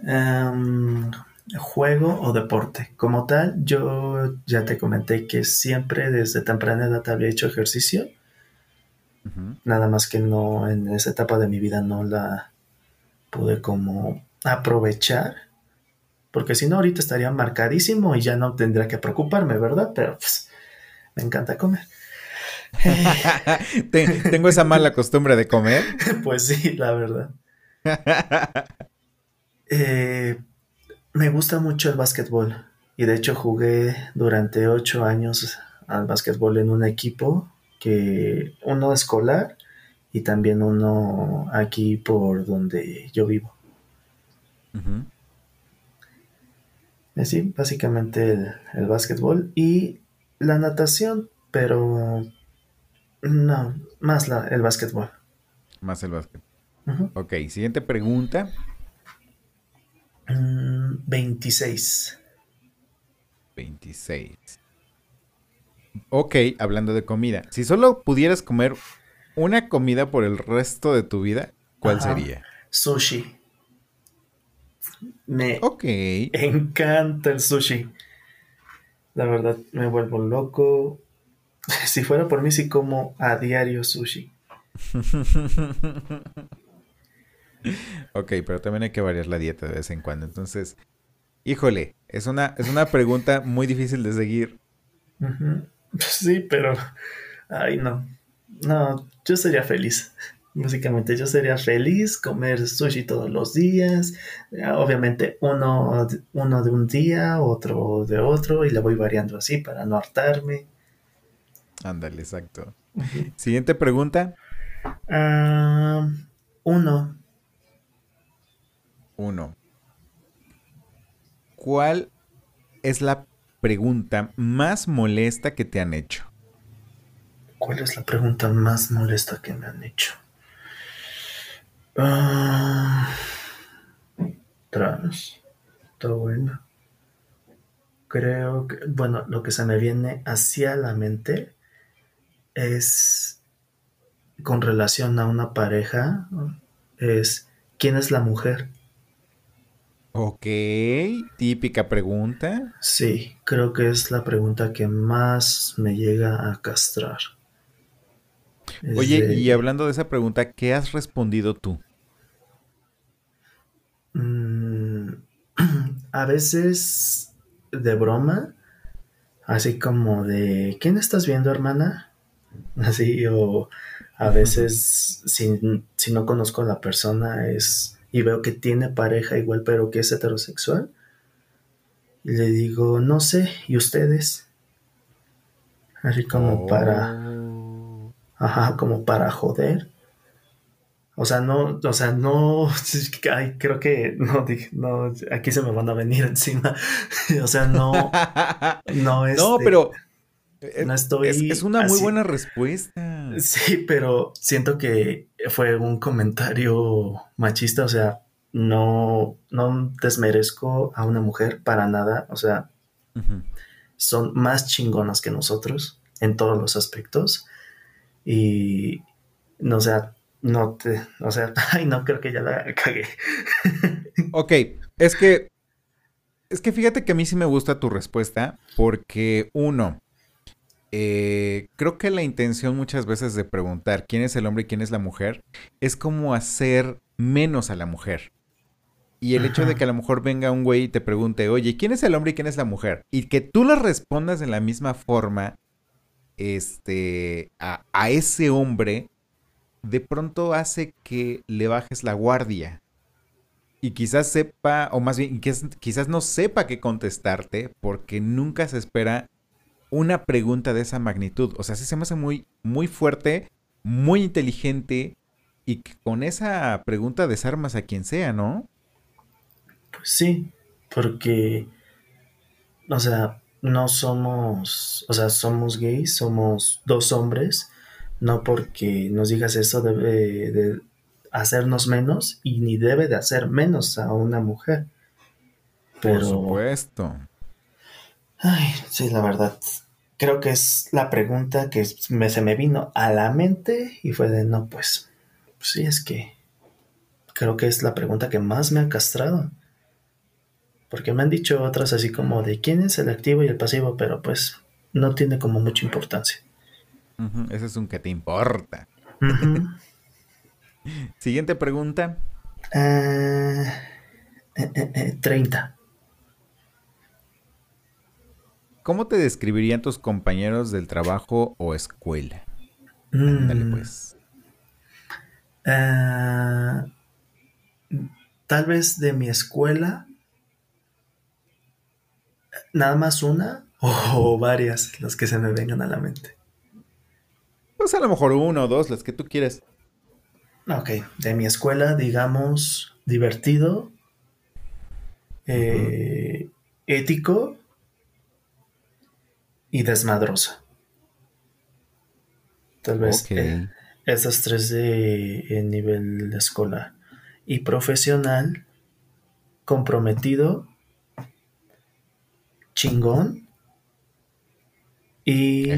em, juego o deporte. Como tal, yo ya te comenté que siempre desde temprana edad había hecho ejercicio. Nada más que no en esa etapa de mi vida no la pude como aprovechar. Porque si no, ahorita estaría marcadísimo y ya no tendría que preocuparme, ¿verdad? Pero pues me encanta comer. Te- Tengo esa mala costumbre de comer. Pues sí, la verdad. Eh, me gusta mucho el básquetbol y de hecho jugué durante ocho años al básquetbol en un equipo que uno escolar y también uno aquí por donde yo vivo. Ujú. Eh, Sí, básicamente el, el básquetbol y la natación, pero no, más la, el básquetbol. Más el básquet. Ujú. Ok, siguiente pregunta. Mm, 26. 26. Ok, hablando de comida. Si solo pudieras comer una comida por el resto de tu vida, ¿cuál Ajá. sería? Sushi. Me Ok. encanta el sushi. La verdad, me vuelvo loco. Si fuera por mí, sí como a diario sushi. ok, pero también hay que variar la dieta de vez en cuando. Entonces, híjole, es una, es una pregunta muy difícil de seguir. Sí, pero... Ay, no. No, yo sería feliz. Básicamente yo sería feliz comer sushi todos los días. Obviamente uno, uno de un día, otro de otro y le voy variando así para no hartarme. Ándale, exacto. Siguiente pregunta. Ah, uno. Uno. ¿Cuál es la pregunta más molesta que te han hecho? ¿Cuál es la pregunta más molesta que me han hecho? Ah, trans. Está. Creo que, bueno, lo que se me viene hacia la mente es con relación a una pareja, es ¿quién es la mujer? Ok, típica pregunta. Sí, creo que es la pregunta que más me llega a castrar. Oye, y hablando de esa pregunta, ¿qué has respondido tú? Mm, a veces de broma, así como de, ¿quién estás viendo, hermana? Así, o a veces si, no conozco a la persona es y veo que tiene pareja igual, pero que es heterosexual, y le digo, no sé, ¿y ustedes? Así como para Ajá, como para joder. O sea, no, o sea, no, ay, creo que, no, no, aquí se me van a venir encima. o sea, no, no es. No, pero. No estoy. Es, una muy buena respuesta. Sí, pero siento que fue un comentario machista. O sea, no, no desmerezco a una mujer para nada. O sea, son más chingonas que nosotros en todos los aspectos. Y no sea, no te, o sea, ay, no creo que ya la cagué. ok, es que, es que fíjate que a mí sí me gusta tu respuesta porque uno, eh, creo que la intención muchas veces de preguntar quién es el hombre y quién es la mujer es como hacer menos a la mujer. Y el hecho de que a lo mejor venga un güey y te pregunte, oye, ¿quién es el hombre y quién es la mujer? Y que tú le respondas de la misma forma, este, a, ese hombre, de pronto hace que le bajes la guardia. Y quizás sepa, o más bien, quizás, no sepa qué contestarte, porque nunca se espera una pregunta de esa magnitud. O sea, sí se me hace muy, muy fuerte, muy inteligente, y que con esa pregunta desarmas a quien sea, ¿no? Pues sí, porque, o sea, no somos, o sea, somos gays, somos dos hombres, no porque nos digas eso debe de hacernos menos y ni debe de hacer menos a una mujer. Por supuesto. Ay, sí, la verdad. Creo que es la pregunta que me, se me vino a la mente y fue de no, pues, pues sí, es que creo que es la pregunta que más me ha castrado. Porque me han dicho otras así como de quién es el activo y el pasivo, pero pues no tiene como mucha importancia. Ese es un que te importa. Siguiente pregunta. 30. Eh, eh, eh, ¿Cómo te describirían tus compañeros del trabajo o escuela? Dale mm. pues. tal vez de mi escuela nada más una o varias las que se me vengan a la mente. Pues a lo mejor uno o dos, las que tú quieres. Ok, de mi escuela, digamos, divertido, eh, ético y desmadroso. Tal vez eh, esas tres de nivel escolar. Y profesional, comprometido chingón y,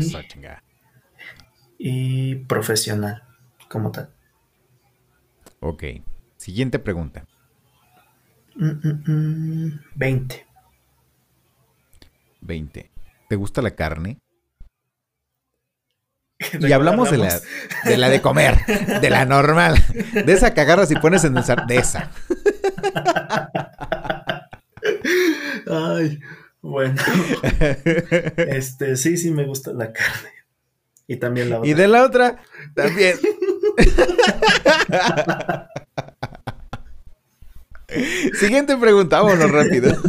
y profesional como tal. Ok. Siguiente pregunta. 20. 20. ¿Te gusta la carne? y hablamos de la, de la de comer, de la normal, de esa que agarras y pones en el sar- de esa. Ay, bueno. Este, sí, sí me gusta la carne. Y también la otra. Y de la otra, también. Siguiente pregunta, vámonos rápido.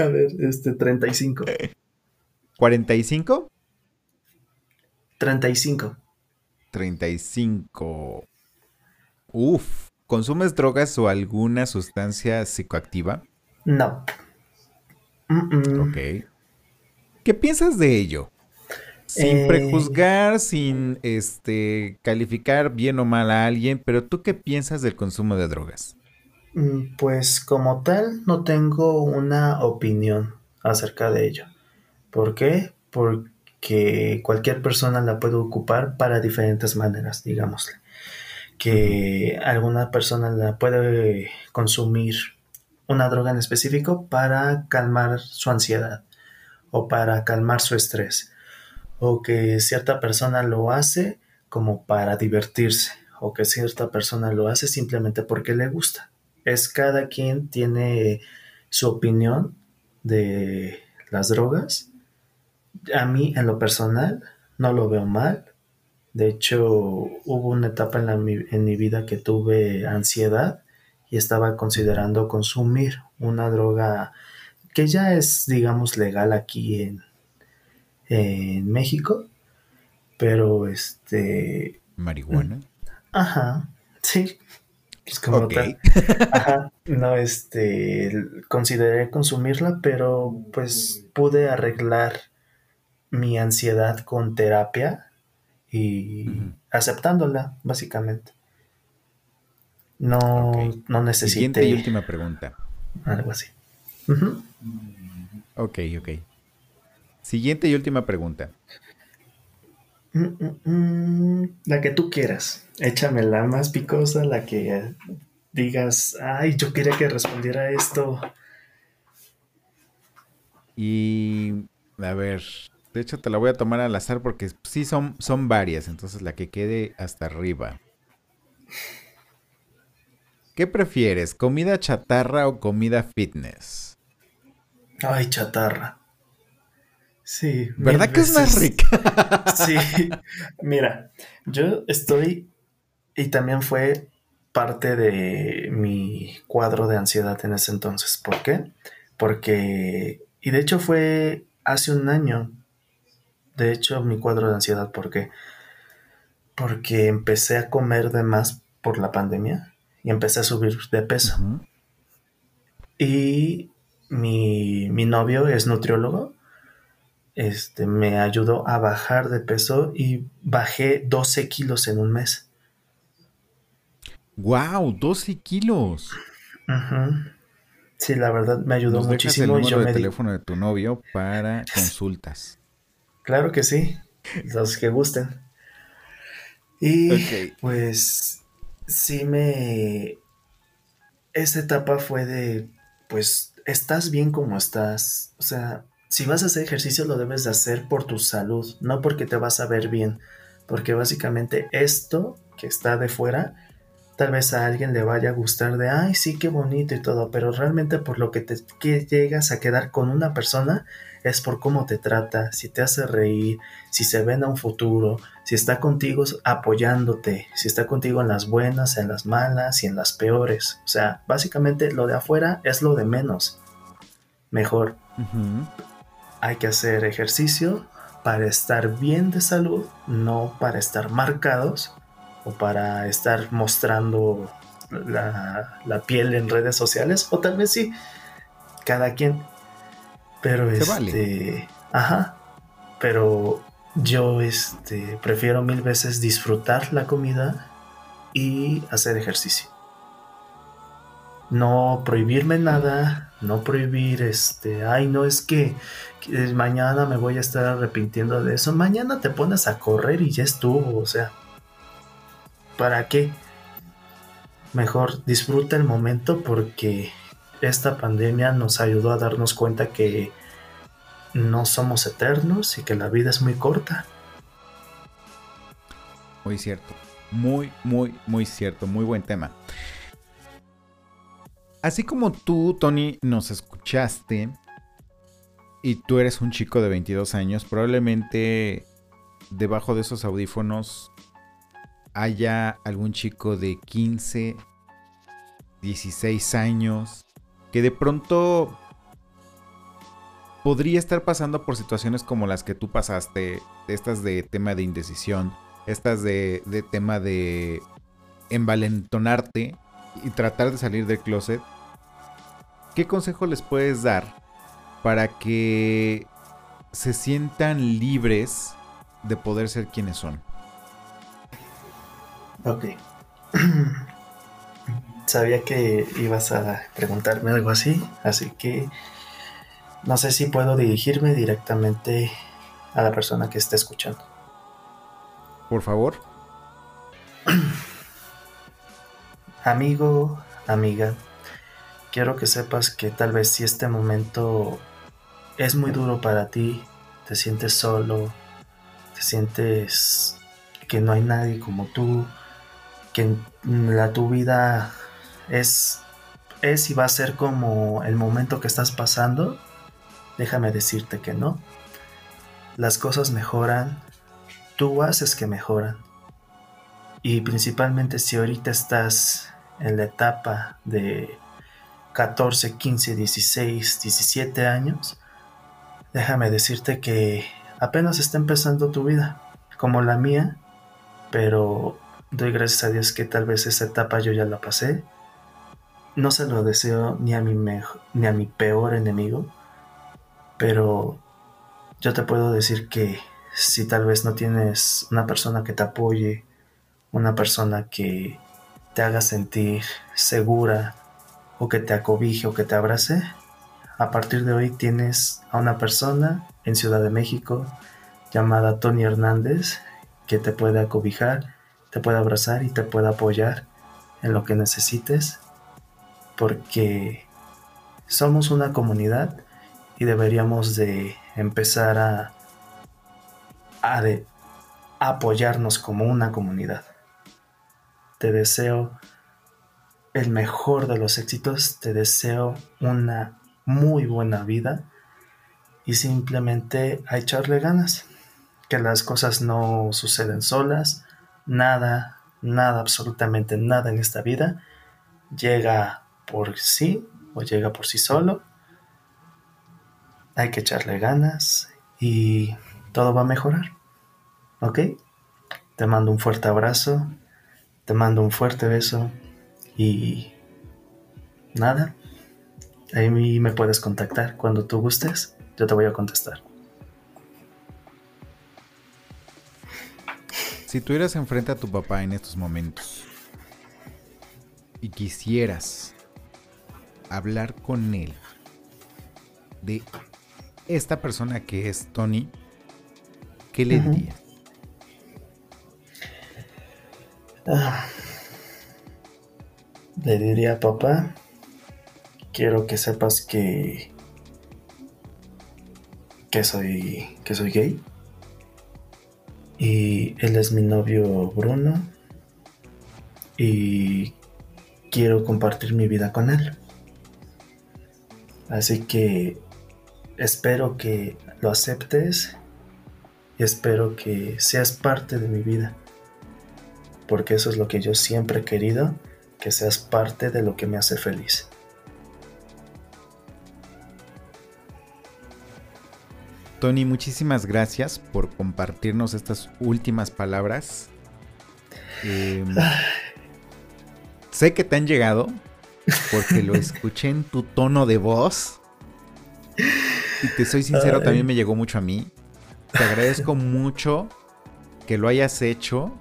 A ver, este, 35. 45, 35. 35. Uf, ¿consumes drogas o alguna sustancia psicoactiva? No. Mm-mm. Ok. ¿Qué piensas de ello? Sin Eh. prejuzgar, sin este calificar bien o mal a alguien, pero ¿tú qué piensas del consumo de drogas? Mm, Pues como tal, no tengo una opinión acerca de ello. ¿Por qué? Porque cualquier persona la puede ocupar para diferentes maneras, digámosle. Que alguna persona la puede consumir una droga en específico para calmar su ansiedad o para calmar su estrés. O que cierta persona lo hace como para divertirse. O que cierta persona lo hace simplemente porque le gusta es cada quien tiene su opinión de las drogas. A mí, en lo personal, no lo veo mal. De hecho, hubo una etapa en, la- en mi vida que tuve ansiedad y estaba considerando consumir una droga que ya es, digamos, legal aquí en, en México. Pero, este, ¿Marihuana? ajá, sí, pues como tal. Ajá, no, este, consideré consumirla, pero pues pude arreglar mi ansiedad con terapia y aceptándola, básicamente. No, no Siguiente y necesité última pregunta. algo así. Ujú. Ok, ok. Siguiente y última pregunta. Mm, mm, mm, La que tú quieras. Échame la más picosa, la que digas, ay, yo quería que respondiera esto. Y a ver, de hecho te la voy a tomar al azar porque sí son, son varias, entonces la que quede hasta arriba. ¿Qué prefieres, comida chatarra o comida fitness? Ay, chatarra. Sí. ¿Verdad que es más rica? Sí. Mira, yo estoy y también fue parte de mi cuadro de ansiedad en ese entonces. ¿Por qué? Porque, y de hecho fue hace un año, de hecho mi cuadro de ansiedad, ¿por qué? Porque empecé a comer de más por la pandemia y empecé a subir de peso. Y mi, mi novio es nutriólogo. Este me ayudó a bajar de peso y bajé 12 kilos en un mes. ¡Wow! 12 kilos. Sí, la verdad me ayudó Nos dejas el muchísimo y número yo de me teléfono de tu novio para consultas. Claro que sí, los que gusten. Y pues sí me... Esa etapa fue de, pues, estás bien como estás. O sea, si vas a hacer ejercicio lo debes de hacer por tu salud, no porque te vas a ver bien. Porque básicamente esto que está de fuera, tal vez a alguien le vaya a gustar de, ay, sí, qué bonito y todo, pero realmente por lo que te llegas a quedar con una persona es por cómo te trata, si te hace reír, si se ven a un futuro, si está contigo apoyándote, si está contigo en las buenas, en las malas y en las peores. O sea, básicamente lo de afuera es lo de menos. Mejor. Hay que hacer ejercicio para estar bien de salud, no para estar marcados o para estar mostrando la, la piel en redes sociales, o tal vez sí, cada quien. Pero Se este, vale. ajá, pero yo este prefiero mil veces disfrutar la comida y hacer ejercicio. No prohibirme nada, no prohibir este, ay, no es que, que mañana me voy a estar arrepintiendo de eso. Mañana te pones a correr y ya estuvo, o sea, ¿para qué? Mejor disfruta el momento porque esta pandemia nos ayudó a darnos cuenta que no somos eternos y que la vida es muy corta. muy cierto. Muy, muy, muy cierto. Muy buen tema. Así como tú, Tony, nos escuchaste y tú eres un chico de 22 años, probablemente debajo de esos audífonos haya algún chico de 15, 16 años que de pronto podría estar pasando por situaciones como las que tú pasaste, estas de tema de indecisión, estas de, tema de envalentonarte y tratar de salir del closet. ¿Qué consejo les puedes dar para que se sientan libres de poder ser quienes son? Ok. Sabía que ibas a preguntarme algo así, así que no sé si puedo dirigirme directamente a la persona que está escuchando. Por favor. Amigo, amiga, quiero que sepas que tal vez si este momento es muy duro para ti, te sientes solo, te sientes que no hay nadie como tú, que la tu vida es es y va a ser como el momento que estás pasando, déjame decirte que no. Las cosas mejoran, tú haces que mejoran. Y principalmente si ahorita estás en la etapa de 14, 15, 16, 17 años, déjame decirte que apenas está empezando tu vida, como la mía, pero doy gracias a Dios que tal vez esa etapa yo ya la pasé. No se lo deseo ni a mi, ni a mi peor enemigo, pero yo te puedo decir que si tal vez no tienes una persona que te apoye, una persona que te haga sentir segura o que te acobije o que te abrace, a partir de hoy tienes a una persona en Ciudad de México llamada Tony Hernández que te puede acobijar, te puede abrazar y te puede apoyar en lo que necesites porque somos una comunidad y deberíamos de empezar a, a, apoyarnos como una comunidad. Te deseo el mejor de los éxitos, te deseo una muy buena vida y simplemente a echarle ganas, que las cosas no suceden solas, nada, nada, absolutamente nada en esta vida llega por sí o llega por sí solo hay que echarle ganas y todo va a mejorar. ¿Ok? Te mando un fuerte abrazo, te mando un fuerte beso y nada, ahí me puedes contactar cuando tú gustes, yo te voy a contestar. Si tuvieras enfrente a tu papá en estos momentos y quisieras hablar con él de esta persona que es Tony, ¿qué le diría? Ah. Le diría, papá, quiero que sepas que que soy que soy gay y él es mi novio Bruno y quiero compartir mi vida con él. Así que espero que lo aceptes y espero que seas parte de mi vida. Porque eso es lo que yo siempre he querido, que seas parte de lo que me hace feliz. Tony, muchísimas gracias por compartirnos estas últimas palabras. Em, sé que te han llegado porque lo escuché en tu tono de voz. Y te soy sincero, también me llegó mucho a mí. Te agradezco mucho que lo hayas hecho.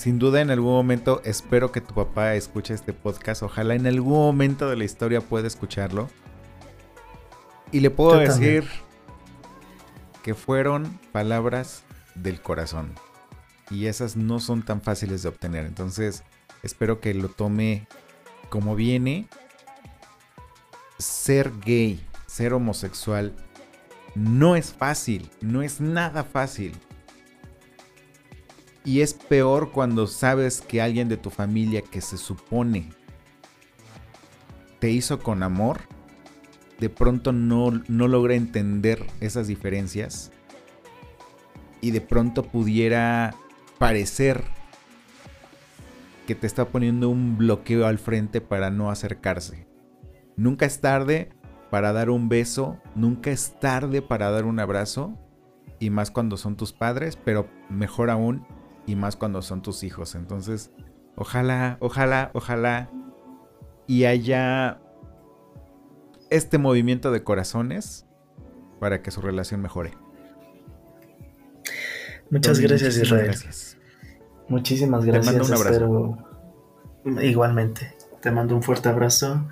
Sin duda en algún momento espero que tu papá escuche este podcast. Ojalá en algún momento de la historia pueda escucharlo. Y le puedo decir que fueron palabras del corazón. Y esas no son tan fáciles de obtener. Entonces espero que lo tome como viene ser gay, ser homosexual, no es fácil, no es nada fácil. Y es peor cuando sabes que alguien de tu familia que se supone te hizo con amor, de pronto no, no logra entender esas diferencias y de pronto pudiera parecer que te está poniendo un bloqueo al frente para no acercarse. Nunca es tarde para dar un beso, nunca es tarde para dar un abrazo, y más cuando son tus padres, pero mejor aún, y más cuando son tus hijos. Entonces, ojalá, ojalá, ojalá, y haya este movimiento de corazones para que su relación mejore. Muchas gracias, Israel. Muchísimas gracias. Te mando un abrazo. Igualmente. Te mando un fuerte abrazo.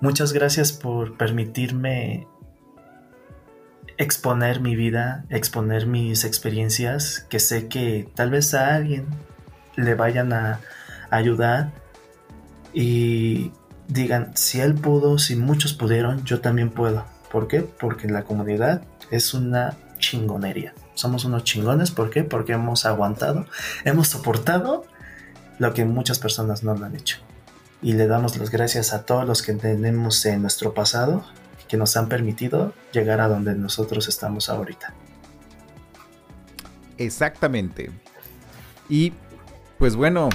Muchas gracias por permitirme exponer mi vida, exponer mis experiencias, que sé que tal vez a alguien le vayan a ayudar y digan, si él pudo, si muchos pudieron, yo también puedo. ¿Por qué? Porque la comunidad es una chingonería. Somos unos chingones, ¿por qué? Porque hemos aguantado, hemos soportado lo que muchas personas no lo han hecho y le damos las gracias a todos los que tenemos en nuestro pasado que nos han permitido llegar a donde nosotros estamos ahorita. Exactamente. Y pues bueno,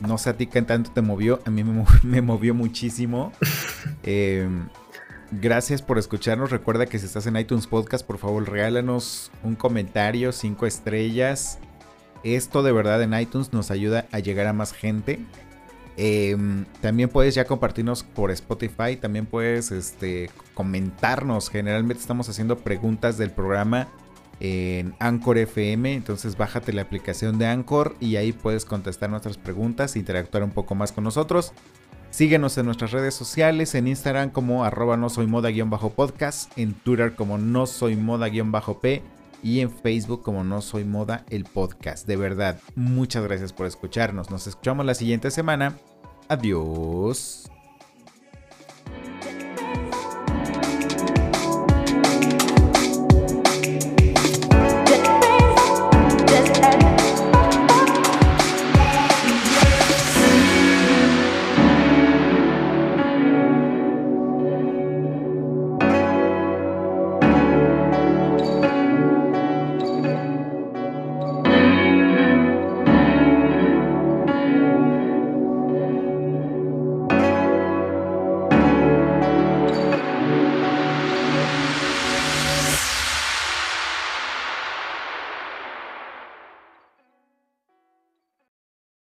no sé a ti qué tanto te movió, a mí me, movió muchísimo. Em, gracias por escucharnos. Recuerda que si estás en iTunes Podcast, por favor, regálanos un comentario, cinco estrellas. Esto de verdad en iTunes nos ayuda a llegar a más gente. Em, también puedes ya compartirnos por Spotify, también puedes este, comentarnos. Generalmente estamos haciendo preguntas del programa en Anchor FM, entonces bájate la aplicación de Anchor y ahí puedes contestar nuestras preguntas interactuar un poco más con nosotros. Síguenos en nuestras redes sociales, en Instagram como arroba no soy moda-podcast, en Twitter como no soy moda-p y en Facebook como No Soy Moda, el podcast. De verdad, muchas gracias por escucharnos. Nos escuchamos la siguiente semana. Adiós.